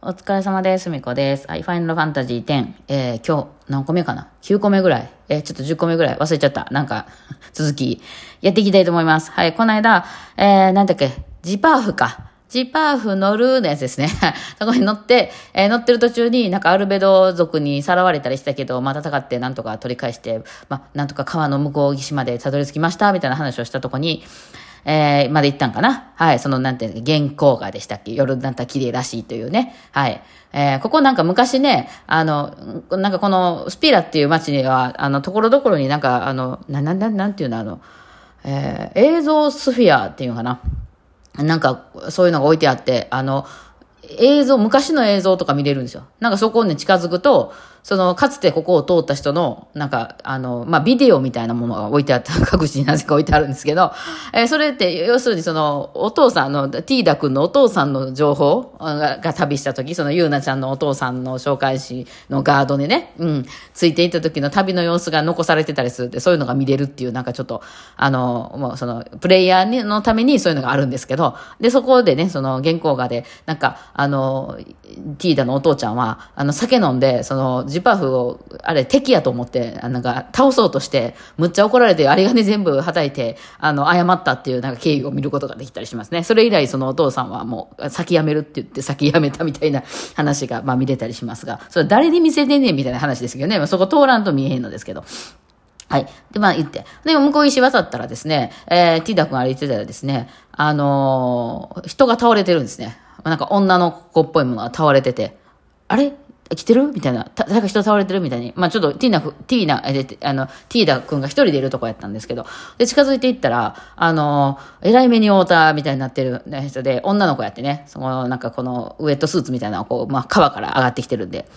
お疲れ様です。みこです。はい、ファイナルファンタジー10。えー、今日、何個目かな ?9 個目ぐらい。えー、ちょっと10個目ぐらい。忘れちゃった。なんか、続き、やっていきたいと思います。はい、この間、えー、なんだっけ、ジパーフか。ジパーフ乗るのやつですね。そこに乗って、えー乗ってる途中になんかアルベド族にさらわれたりしたけど、まあ戦ってなんとか取り返して、まあなんとか川の向こう岸までたどり着きました、みたいな話をしたとこに、えー、まで行ったんかな？はい、その、なんていうの、原稿画でしたっけ？夜になったら綺麗らしいというね。はい。えー、ここなんか昔ね、あの、なんかこの、スピラっていう街には、あの、ところどころになんか、あの、な、な、ななんていうの、あの、えー、映像スフィアっていうのかな？なんか、そういうのが置いてあって、あの、映像、昔の映像とか見れるんですよ。なんかそこに近づくと、その、かつてここを通った人の、なんか、あの、まあ、ビデオみたいなものが置いてあった、各地になぜか置いてあるんですけど、えーそれって、要するにその、お父さんの、ティーダ君のお父さんの情報がが旅した時、その、ゆうなちゃんのお父さんの紹介誌のガードにね、うん、ついていった時の旅の様子が残されてたりするって、そういうのが見れるっていう、なんかちょっと、あの、もうその、プレイヤーのためにそういうのがあるんですけど、で、そこでね、その、原稿画で、なんか、あの、ティーダのお父ちゃんは、あの、酒飲んで、その、ジパフを、あれ、敵やと思って、なんか、倒そうとして、むっちゃ怒られて、あり金全部叩いて、あの、謝ったっていう、なんか、経緯を見ることができたりしますね。それ以来、そのお父さんはもう、先辞めるって言って、先辞めたみたいな 話が、まあ見れたりしますが、それ誰に見せてんねんみたいな話ですけどね、まあ、そこ通らんと見えへんのですけど。はい。で、まあ言って。で、向こう岸渡ったらですね、えー、ティダ君歩いてたらですね、あのー人が倒れてるんですね。なんか女の子っぽいものが倒れてて、あれ？来てる？みたいな。た誰か人倒れてる？みたいに。まあちょっとティーナ、ティーナ、えあの、ティーダ君が一人でいるとこやったんですけど、で、近づいていったら、あの、えらい目に遭うたみたいになってる人で、女の子やってね、その、なんかこのウエットスーツみたいなこう、まあ川から上がってきてるんで、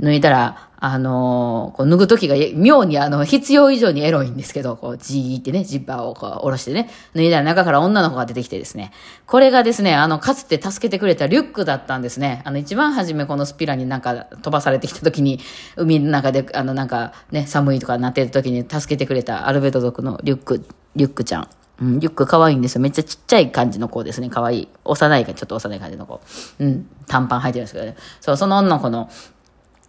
脱いだら、あのーこう脱ぐときが妙にあの、必要以上にエロいんですけど、こう、じーってね、ジッパーをこう、下ろしてね、脱いだら中から女の子が出てきてですね、これがですね、あの、かつて助けてくれたリュックだったんですね。あの、一番初めこのスピラになんか飛ばされてきたときに、海の中で、あの、なんかね、寒いとかなってるときに助けてくれたアルベド族のリュック、リュックちゃん。うん、リュック可愛いんですよ。めっちゃちっちゃい感じの子ですね。可愛い。幼いか、ちょっと幼い感じの子。うん、短パン履いてるんですけどね。そう、その女の子の、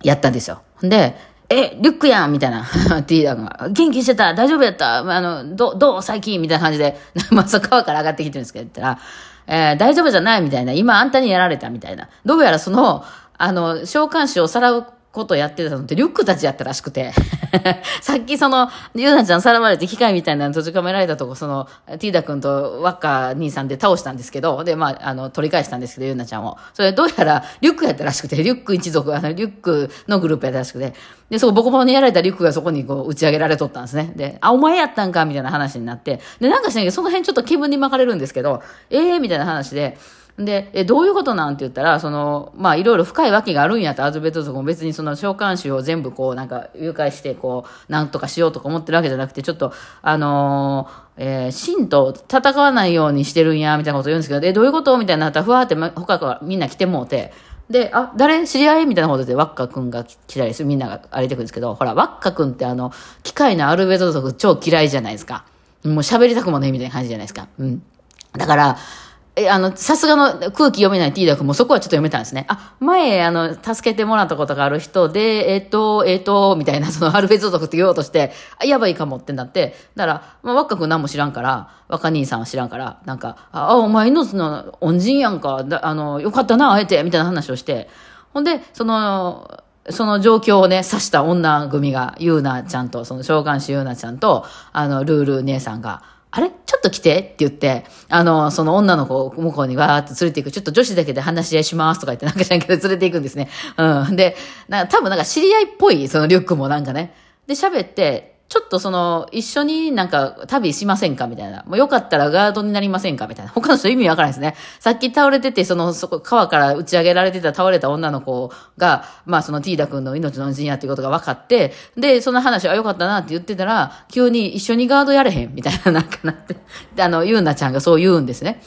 やったんですよ。で、え、リュックやんみたいな。ティーダーが、元気してた大丈夫やったあの、ど、どう？最近？みたいな感じで、まあ、そ川から上がってきてるんですけど、言ったら、えー大丈夫じゃない？みたいな。今あんたにやられたみたいな。どうやらその、あの、召喚師をさらうことやってたのってリュックたちやったらしくて。さっきその、ゆうなちゃんさらわれて機械みたいなの閉じ込められたとこ、その、ティーダ君とワッカ兄さんで倒したんですけど、で、まあ、あの、取り返したんですけど、ゆうなちゃんを。それどうやらリュックやったらしくて、リュック一族、あの、リュックのグループやったらしくて、で、そこボコボコにやられたリュックがそこにこう打ち上げられとったんですね。で、あ、お前やったんかみたいな話になって、で、なんかしないけど、その辺ちょっと気分に巻かれるんですけど、ええー、みたいな話で、で、え、どういうことなんて言ったら、その、まあ、いろいろ深い訳があるんやと、アズベト族も別にその召喚師を全部こう、なんか、誘拐して、こう、なんとかしようとか思ってるわけじゃなくて、ちょっと、あのーえー、神と戦わないようにしてるんや、みたいなこと言うんですけど、え、どういうことみたいになったら、ふわーってま他からみんな来てもうて、で、あ、誰知り合いみたいなことで、ワッカ君が来たりする、みんなが歩いてくるんですけど、ほら、ワッカ君ってあの、機械のアルベト族超嫌いじゃないですか。もう喋りたくもね、みたいな感じじゃないですか。うん。だから、え、あの、さすがの空気読めないティーダ君もそこはちょっと読めたんですね。あ、前、あの、助けてもらったことがある人で、えっ、と、えっ、と、みたいな、その、アルフェズ族って言おうとして、あ、やばいかもってなって、だから、まあ、若く何も知らんから、若兄さんは知らんから、なんか、あ、お前のその、恩人やんか、だあの、よかったな、会えて、みたいな話をして、ほんで、その、その状況をね、指した女組が、ゆうなちゃんと、その召喚師ゆうなちゃんと、あの、ルール姉さんが、あれ？ちょっと来て？って言って、あの、その女の子を向こうにわーって連れていく。ちょっと女子だけで話し合いしますとか言って、なんか知らんけど連れていくんですね。うん。で、なんか多分なんか知り合いっぽい、そのリュックもなんかね。で、喋って、ちょっとその、一緒になんか旅しませんかみたいな。もうよかったらガードになりませんかみたいな。他の人意味わからないですね。さっき倒れてて、その、そこ、川から打ち上げられてた倒れた女の子が、まあそのティーダ君の命の恩人やっていうことが分かって、で、その話はよかったなって言ってたら、急に一緒にガードやれへんみたいな、なんかなって。あの、ゆうなちゃんがそう言うんですね。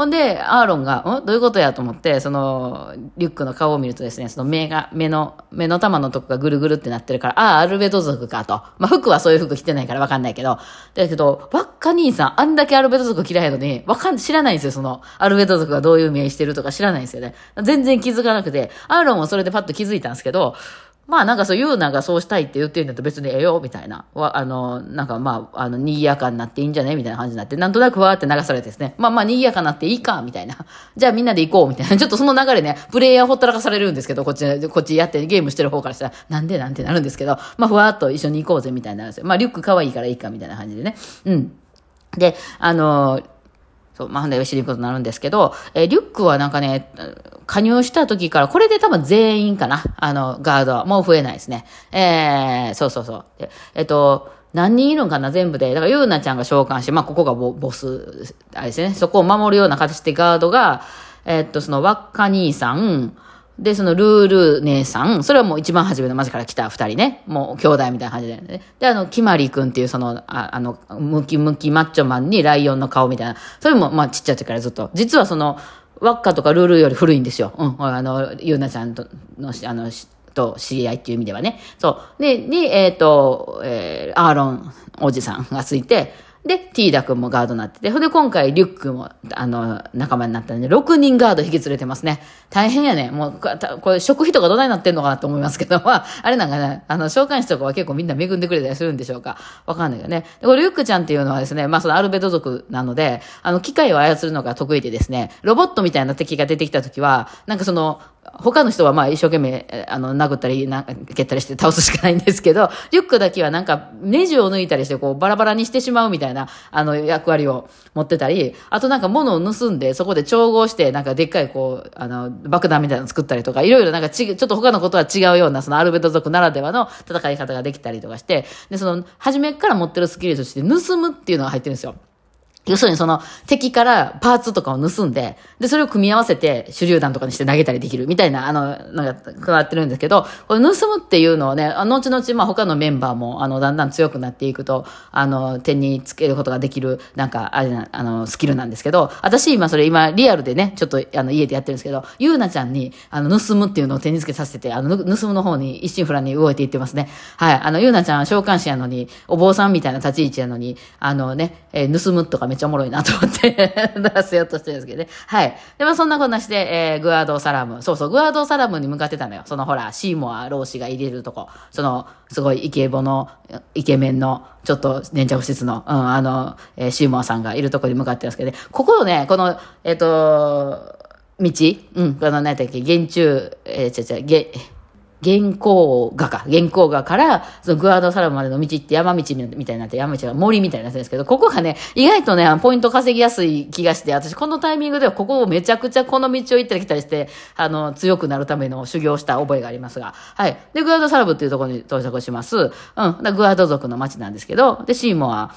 ほんで、アーロンが、ん？どういうことや？と思って、その、リュックの顔を見るとですね、その目が、目の、目の玉のとこがぐるぐるってなってるから、ああ、アルベド族かと。まあ、服はそういう服着てないからわかんないけど。だけど、ワッカ兄さん、あんだけアルベド族嫌いのに、わかん、知らないんですよ、その、アルベド族がどういう目してるとか知らないんですよね。全然気づかなくて、アーロンもそれでパッと気づいたんですけど、まあなんかそう、ユーナがそうしたいって言ってるんだと別にええよ、みたいな。わ、あの、なんかまあ、あの、賑やかになっていいんじゃねみたいな感じになって、なんとなくわーって流されてですね。まあまあ、賑やかになっていいか、みたいな。じゃあみんなで行こう、みたいな。ちょっとその流れね、プレイヤーほったらかされるんですけど、こっち、こっちやってゲームしてる方からしたら、なんでなんてなるんですけど、まあふわーっと一緒に行こうぜ、みたいなんですよ。まあリュック可愛いからいいか、みたいな感じでね。うん。で、あのそう、まあ、で、知ることになるんですけど、えー、リュックはなんかね、加入した時から、これで多分全員かな。あの、ガードは。もう増えないですね。えー、そうそうそう。えっと、何人いるんかな、全部で。だから、ゆうなちゃんが召喚して、まあ、ここがボボス、あれですね。そこを守るような形でガードが、え、っと、その、輪っか兄さん、で、そのルール姉さん、それはもう一番初めの街から来た二人ね。もう兄弟みたいな感じで、ね。で、あの、キマリ君っていうその、ああの、ムキムキマッチョマンにライオンの顔みたいな。それも、まあちっちゃい時からずっと。実はその、ワッカとかルールより古いんですよ。うん。あの、ゆうなちゃんとの、あの、と知り合いっていう意味ではね。そう。で、に、えっ、ー、と、えー、アーロンおじさんがついて、で、ティーダ君もガードになってて、ほんで今回リュックも、あの、仲間になったんで、6人ガード引き連れてますね。大変やね。もう、これ食費とかどないなってんのかなと思いますけど、まあ、あれなんかね、あの、召喚師とかは結構みんな恵んでくれたりするんでしょうか。わかんないよね。で、これリュックちゃんっていうのはですね、まあそのアルベド族なので、あの、機械を操るのが得意でですね、ロボットみたいな敵が出てきた時は、なんかその、他の人はまあ一生懸命、あの、殴ったり、なんか蹴ったりして倒すしかないんですけど、リュックだけはなんかネジを抜いたりしてこうバラバラにしてしまうみたいな、あの、役割を持ってたり、あとなんか物を盗んでそこで調合して、なんかでっかいこう、あの、爆弾みたいなの作ったりとか、いろいろなんかち、ちょっと他のことは違うような、そのアルベト族ならではの戦い方ができたりとかして、で、その、初めから持ってるスキルとして盗むっていうのが入ってるんですよ。要するにその敵からパーツとかを盗んで、で、それを組み合わせて手榴弾とかにして投げたりできるみたいな、あの、なんか、加わってるんですけど、これ盗むっていうのをね、後々、まあ他のメンバーも、あの、だんだん強くなっていくと、あの、手につけることができる、なんか、あれな、あの、スキルなんですけど、私今それ今リアルでね、ちょっとあの、家でやってるんですけど、ゆうなちゃんに、あの、盗むっていうのを手につけさせて、あの、盗むの方に一心不乱に動いていってますね。はい。あの、ゆうなちゃんは召喚師やのに、お坊さんみたいな立ち位置やのに、あのね、えー、盗むとかめっちゃおもろいなと思って、出せようとしてるんですけどね。はい。で、まあそんなこんなして、えー、グアードサラム。そうそう、グアードサラムに向かってたのよ。そのほら、シーモア、ローシが入れるとこ。その、すごいイケボの、イケメンの、ちょっと粘着質の、うん、あの、えー、シーモアさんがいるとこに向かってるんですけどね。ここをね、この、えっ、ー、と、道うん、この何やったっけ、原中、えー、ちゃちゃ、げ、原稿画か。原稿画から、そのグアードサラムまでの道って山道みたいになって、山道が森みたいになってるんですけど、ここがね、意外とね、ポイント稼ぎやすい気がして、私このタイミングではここをめちゃくちゃこの道を行ったり来たりして、あの、強くなるための修行した覚えがありますが、はい。で、グアードサラムっていうところに到着します。うん。グアード族の町なんですけど、で、シーモア、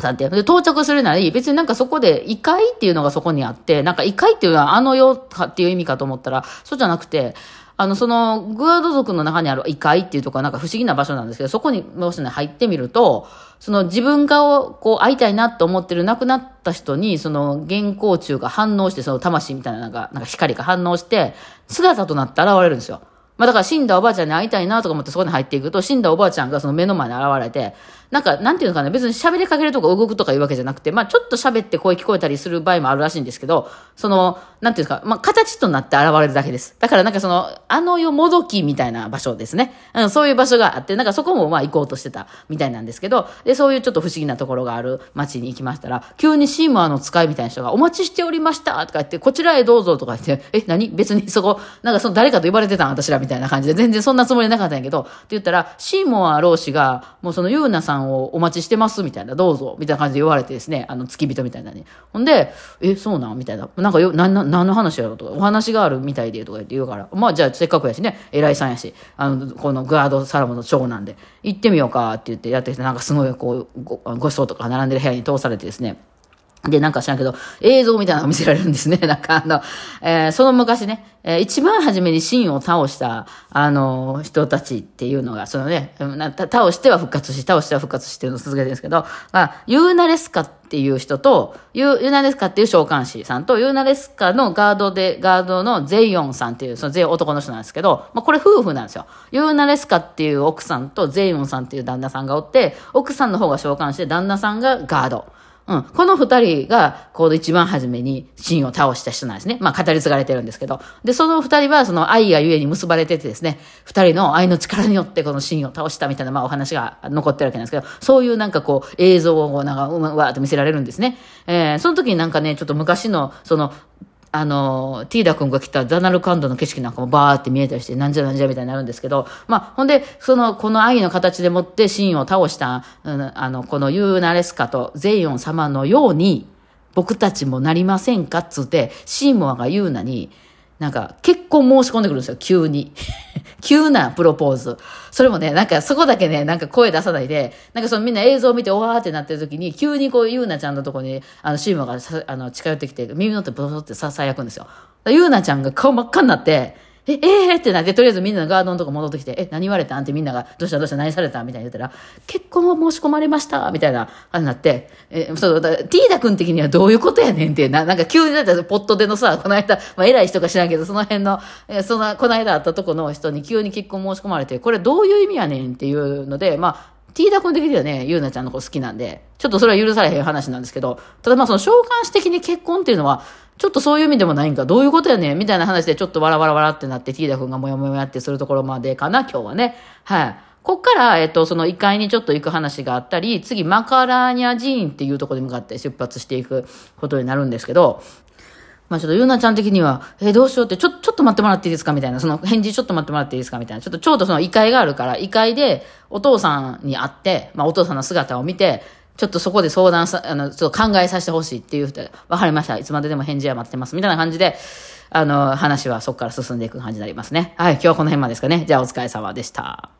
さんって。で、到着するなり、別になんかそこで、異界っていうのがそこにあって、なんか異界っていうのはあの世かっていう意味かと思ったら、そうじゃなくて、あの、その、グアド族の中にある異界っていうとこはなんか不思議な場所なんですけど、そこにもしね、入ってみると、その自分がをこう会いたいなと思ってる亡くなった人に、その原稿中が反応して、その魂みたいななんか、なんか光が反応して、姿となって現れるんですよ。まあだから死んだおばあちゃんに会いたいなとか思ってそこに入っていくと、死んだおばあちゃんがその目の前に現れて、なんか、なんていうのかな、別に喋りかけるとか動くとかいうわけじゃなくて、まあちょっと喋って声聞こえたりする場合もあるらしいんですけど、その、なんていうか、まあ形となって現れるだけです。だからなんかその、あの世もどきみたいな場所ですね。うん、そういう場所があって、なんかそこもまあ行こうとしてたみたいなんですけど、で、そういうちょっと不思議なところがある街に行きましたら、急にシーマーの使いみたいな人が、お待ちしておりましたとか言って、こちらへどうぞとか言って、え、何？別にそこ、なんかその誰かと呼ばれてたん？私らみたいな感じで、全然そんなつもりなかったんやけど、って言ったら、シーモア老師が、もうそのユーナさんをお待ちしてますみたいな、どうぞ、みたいな感じで言われてですね、あの、付き人みたいなに。ほんで、え、そうなん？みたいな。なんかよ、な、な、何の話やろとか、お話があるみたいでとか言って言うから、まあじゃあせっかくやしね、偉いさんやし、あの、このグアードサラムの長男で、行ってみようかって言ってやってきて、なんかすごいこう、ご、ごちそうとか並んでる部屋に通されてですね、で、なんか知らんけど、映像みたいなのが見せられるんですね。なんかあの、えー、その昔ね、えー、一番初めにシンを倒した、あの、人たちっていうのが、そのね、倒しては復活し、倒しては復活しってるのを続けてるんですけど、あ、ユーナレスカっていう人と、ユーナレスカっていう召喚師さんと、ユーナレスカのガードで、ガードのゼイヨンさんっていう、そのゼイ男の人なんですけど、まあ、これ夫婦なんですよ。ユーナレスカっていう奥さんとゼイヨンさんっていう旦那さんがおって、奥さんの方が召喚して、旦那さんがガード。うん。この二人が、こう一番初めに真を倒した人なんですね。まあ語り継がれてるんですけど。で、その二人はその愛がゆえに結ばれててですね、二人の愛の力によってこの真を倒したみたいな、まあお話が残ってるわけなんですけど、そういうなんかこう映像をなんか、うわーっと見せられるんですね。えー、その時になんかね、ちょっと昔の、その、あの、ティーダ君が来たザナルカンドの景色なんかもバーって見えたりして、なんじゃなんじゃみたいになるんですけど、まあ、ほんで、その、この愛の形でもってシーンを倒した、うん、あの、このユーナレスカとゼイオン様のように、僕たちもなりませんかっつって、シーモアがユーナに、なんか、結婚申し込んでくるんですよ、急に。急なプロポーズ。それもね、なんかそこだけね、なんか声出さないで、なんかそのみんな映像を見て、おわーってなってる時に、急にこう、ゆうなちゃんのとこに、あの、シーマがあの近寄ってきて、耳のってブソってささやくんですよ。ゆうなちゃんが顔真っ赤になって、え、えー、ってなって、とりあえずみんなのガードのとこ戻ってきて、え、何言われたんってみんなが、どうしたどうした何されたみたいに言ったら、結婚を申し込まれましたみたいな感じになって、え、そう、だティーダ君的にはどういうことやねんってな、なんか急にだったポットでのさ、この間、まあ偉い人か知らんけど、その辺の、え、その、この間会ったとこの人に急に結婚申し込まれて、これどういう意味やねんっていうので、まあ、ティーダ君的にはね、ゆうなちゃんの子好きなんで、ちょっとそれは許されへん話なんですけど、ただまあその召喚師的に結婚っていうのは、ちょっとそういう意味でもないんか、どういうことやねんみたいな話でちょっとわらわらわらってなって、ティーダ君がもやもやってするところまでかな、今日はね。はい。こっから、えっと、その1階にちょっと行く話があったり、次、マカラーニャ寺院っていうところに向かって出発していくことになるんですけど、まあちょっとゆうなちゃん的には、え、どうしようって、ちょ、ちょっと待ってもらっていいですか？みたいな、その返事ちょっと待ってもらっていいですか？みたいな。ちょっとちょうどその異界があるから、異界でお父さんに会って、まあお父さんの姿を見て、ちょっとそこで相談さ、あの、ちょっと考えさせてほしいっていう人わかりました。いつまででも返事は待ってます。みたいな感じで、あの、話はそこから進んでいく感じになりますね。はい、今日はこの辺までですかね。じゃあお疲れ様でした。